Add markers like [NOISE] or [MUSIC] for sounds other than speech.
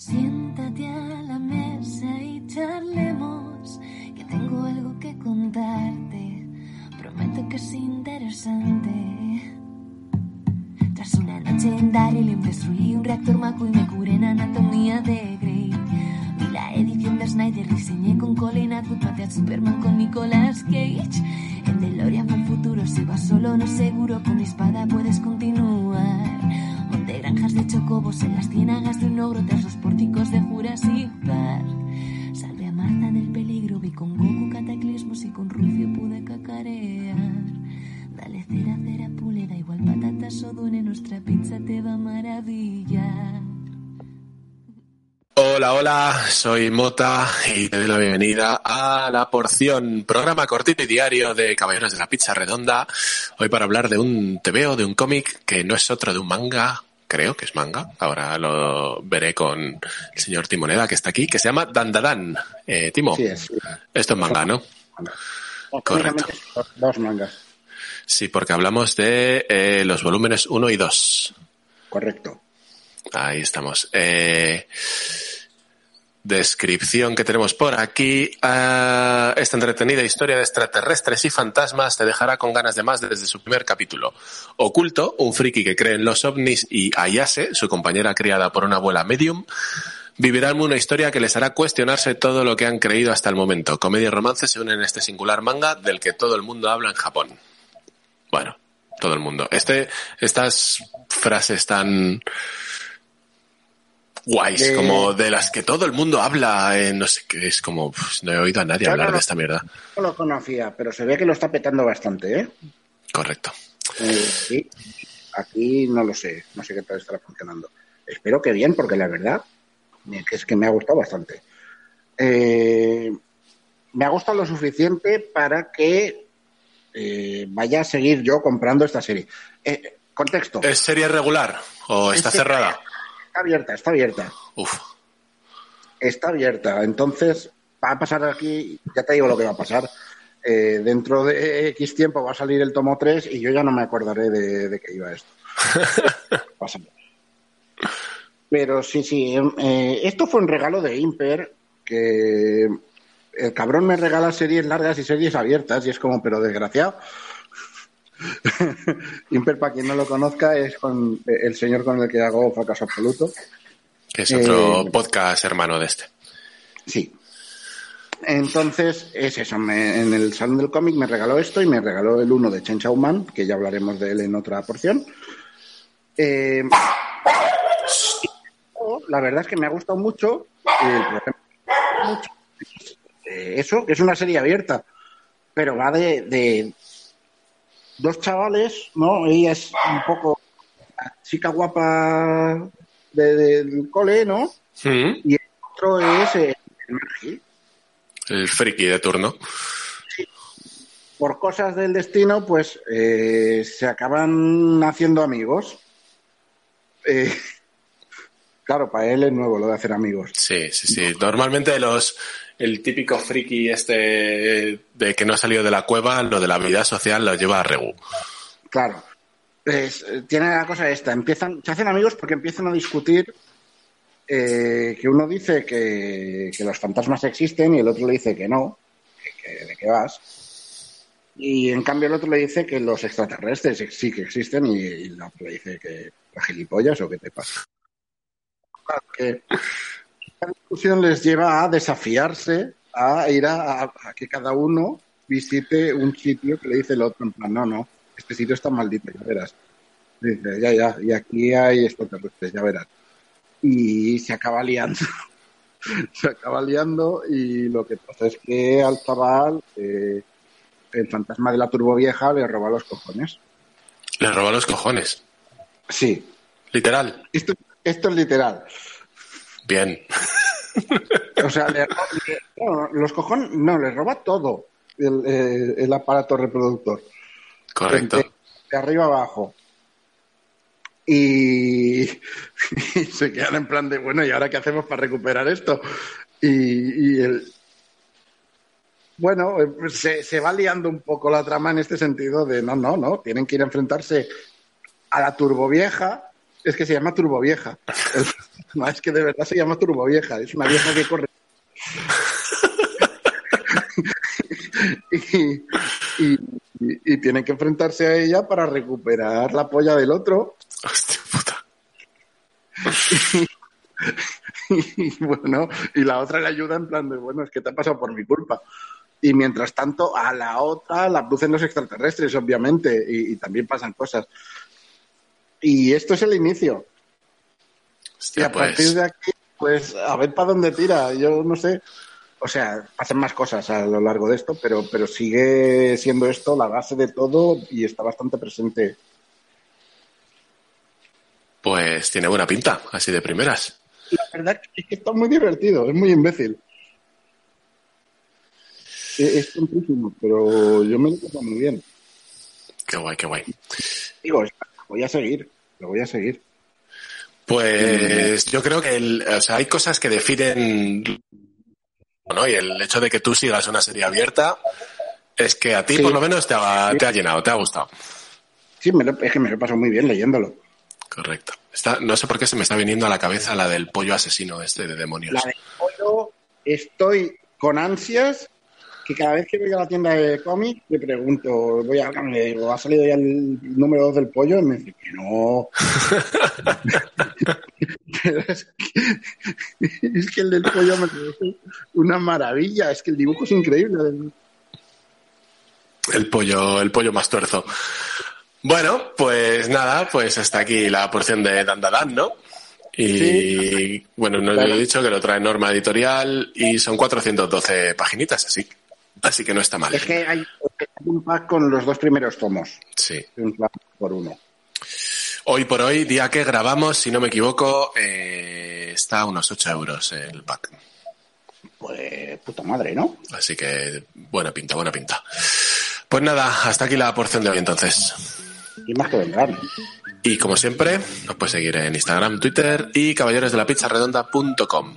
Siéntate a la mesa y charlemos, que tengo algo que contarte. Prometo que es interesante. Tras una noche en Daryl destruí un reactor Maco y me curé en anatomía de Grey. Vi la edición de Snyder, diseñé con Colin Atwood, maté a Superman con Nicolas Cage. En DeLorean fue el futuro, si vas solo no seguro, con mi espada puedes continuar. De chocobos en las ciénagas de un ogro tras los pórticos de Jurassic Park. Salvé a Marta del peligro, vi con Goku cataclismos y con Rufio pude cacarear. Dale cera, cera, pule, da igual patatas o dune, nuestra pizza te va a. Hola, hola, soy Mota y te doy la bienvenida a La Porción, programa cortito y diario de Caballeros de la Pizza Redonda. Hoy para hablar de un TVO, de un cómic que no es otro de un manga, creo que es manga, ahora lo veré con el señor Timoneda que está aquí, que se llama Dandadan. Eh, Timo, Sí, es. esto es manga, ¿no? Correcto. Dos mangas, Sí, porque hablamos de eh, los volúmenes 1 y 2. correcto. Ahí estamos. Eh, descripción que tenemos por aquí. Ah, esta entretenida historia de extraterrestres y fantasmas te dejará con ganas de más desde su primer capítulo. Oculto, un friki que cree en los ovnis y Ayase, su compañera criada por una abuela medium, vivirán una historia que les hará cuestionarse todo lo que han creído hasta el momento. Comedia y romance se unen en este singular manga del que todo el mundo habla en Japón. Bueno, todo el mundo. Este, estas frases tan guays, De- como de las que todo el mundo habla, eh, no sé qué, es como, pues, no he oído a nadie hablar no. de esta mierda. No lo conocía, pero se ve que lo está petando bastante, ¿eh? Correcto. Eh, sí. Aquí no lo sé, no sé qué tal estará funcionando. Espero que bien, porque la verdad que es que me ha gustado bastante. Eh, me ha gustado lo suficiente para que eh, vaya a seguir yo comprando esta serie. Eh, contexto. ¿Es serie regular o está Es cerrada? Está abierta, está abierta. Uf, Está abierta. Entonces, va a pasar aquí, ya te digo lo que va a pasar. Eh, dentro de X tiempo va a salir el tomo 3 y yo ya no me acordaré de, de qué iba esto. [LAUGHS] Pero sí, sí. eh, esto fue un regalo de Imper que el cabrón me regala series largas y series abiertas y es como, pero desgraciado. [LAUGHS] Imper, para quien no lo conozca, es con el señor con el que hago fracaso absoluto. que es otro Eh, podcast hermano de este. Sí. Entonces, es eso. me- en el salón del cómic me regaló esto y me regaló el uno de Chen Chao Man, que ya hablaremos de él en otra porción. Eh, la verdad es que me ha gustado mucho. El eh, eso, que es una serie abierta, pero va de, de dos chavales, ¿no? Ella es un poco la chica guapa de- del cole, ¿no? Mm, Y el otro es el Margi. El friki de turno. Por cosas del destino, pues eh, se acaban haciendo amigos. Eh, claro, para él es nuevo lo de hacer amigos. Sí, sí, sí. Normalmente los el típico friki este de que no ha salido de la cueva, lo de la vida social lo lleva a Regu. Claro. Tiene la cosa esta. Empiezan, se hacen amigos porque empiezan a discutir eh, que uno dice que, que los fantasmas existen y el otro le dice que no, que, que- de qué vas. Y en cambio el otro le dice que los extraterrestres ex- sí que existen y, y el otro le dice que la gilipollas o qué te pasa. Que la discusión les lleva a desafiarse a ir a que cada uno visite un sitio que le dice el otro en plan, no, no, este sitio está maldito, ya verás. Dice, ya, ya, y aquí hay extraterrestres, ya verás. Y se acaba liando. [LAUGHS] se acaba liando y lo que pasa es que al chaval eh, el fantasma de la turbovieja le roba los cojones. Le roba los cojones. Sí, Literal. esto, esto es literal. Bien. O sea, le- le- no, los cojones, no, les roba todo el, eh, el aparato reproductor. Correcto. De, de arriba abajo. Y, y se quedan en plan de, bueno, ¿y ahora qué hacemos para recuperar esto? Y, y el, bueno, eh, se, se va liando un poco la trama en este sentido de, no, no, no, tienen que ir a enfrentarse a la turbovieja. Es que se llama turbovieja. [LAUGHS] No, es que de verdad se llama turbovieja. Es una vieja que corre. [LAUGHS] y, y, y- y tienen que enfrentarse a ella para recuperar la polla del otro. Hostia puta. [LAUGHS] Y bueno, y la otra le ayuda en plan de, bueno, es que te ha pasado por mi culpa. Y mientras tanto, a la otra la abducen los extraterrestres, obviamente, y, y también pasan cosas. Y esto es el inicio. Y Hostia, a partir pues. de aquí, pues a ver para dónde tira. Yo no sé. O sea, hacen más cosas a lo largo de esto, pero, pero sigue siendo esto la base de todo y está bastante presente. Pues tiene buena pinta, así de primeras. La verdad es que está muy divertido, es muy imbécil. Es, es tontísimo, pero yo me lo tomo muy bien. Qué guay, qué guay. Digo, voy a seguir, lo voy a seguir. Pues yo creo que el- o sea, hay cosas que definen ¿no? y el hecho de que tú sigas una serie abierta es que a ti Sí. por lo menos te ha, te ha llenado, te ha gustado. Sí, me lo- es que me lo he pasado muy bien leyéndolo. Correcto. Está, no sé por qué se me está viniendo a la cabeza la del pollo asesino este de demonios. La de pollo, estoy con ansias que cada vez que voy a la tienda de cómics le pregunto, voy a le digo, ¿ha salido ya el número 2 del pollo? Y me dice que no. Pero [LAUGHS] [LAUGHS] es, que, es que el del pollo me parece una maravilla, es que el dibujo es increíble. El pollo, el pollo más tuerzo. Bueno, pues nada, pues hasta aquí la porción de Dandadan, ¿no? Y bueno, no Claro. he dicho que lo trae Norma Editorial y son 412 paginitas, así. Así que no está mal. Es que hay un pack con los dos primeros tomos, Sí. un pack por uno. Hoy por hoy, día que grabamos, si no me equivoco, eh, está a unos 8 euros el pack. Pues puta madre, ¿no? Así que buena pinta, buena pinta. Pues nada, hasta aquí la porción de hoy entonces. Y más que vendrán. Y como siempre, nos puedes seguir en Instagram, Twitter y caballerosdelapizzarredonda.com.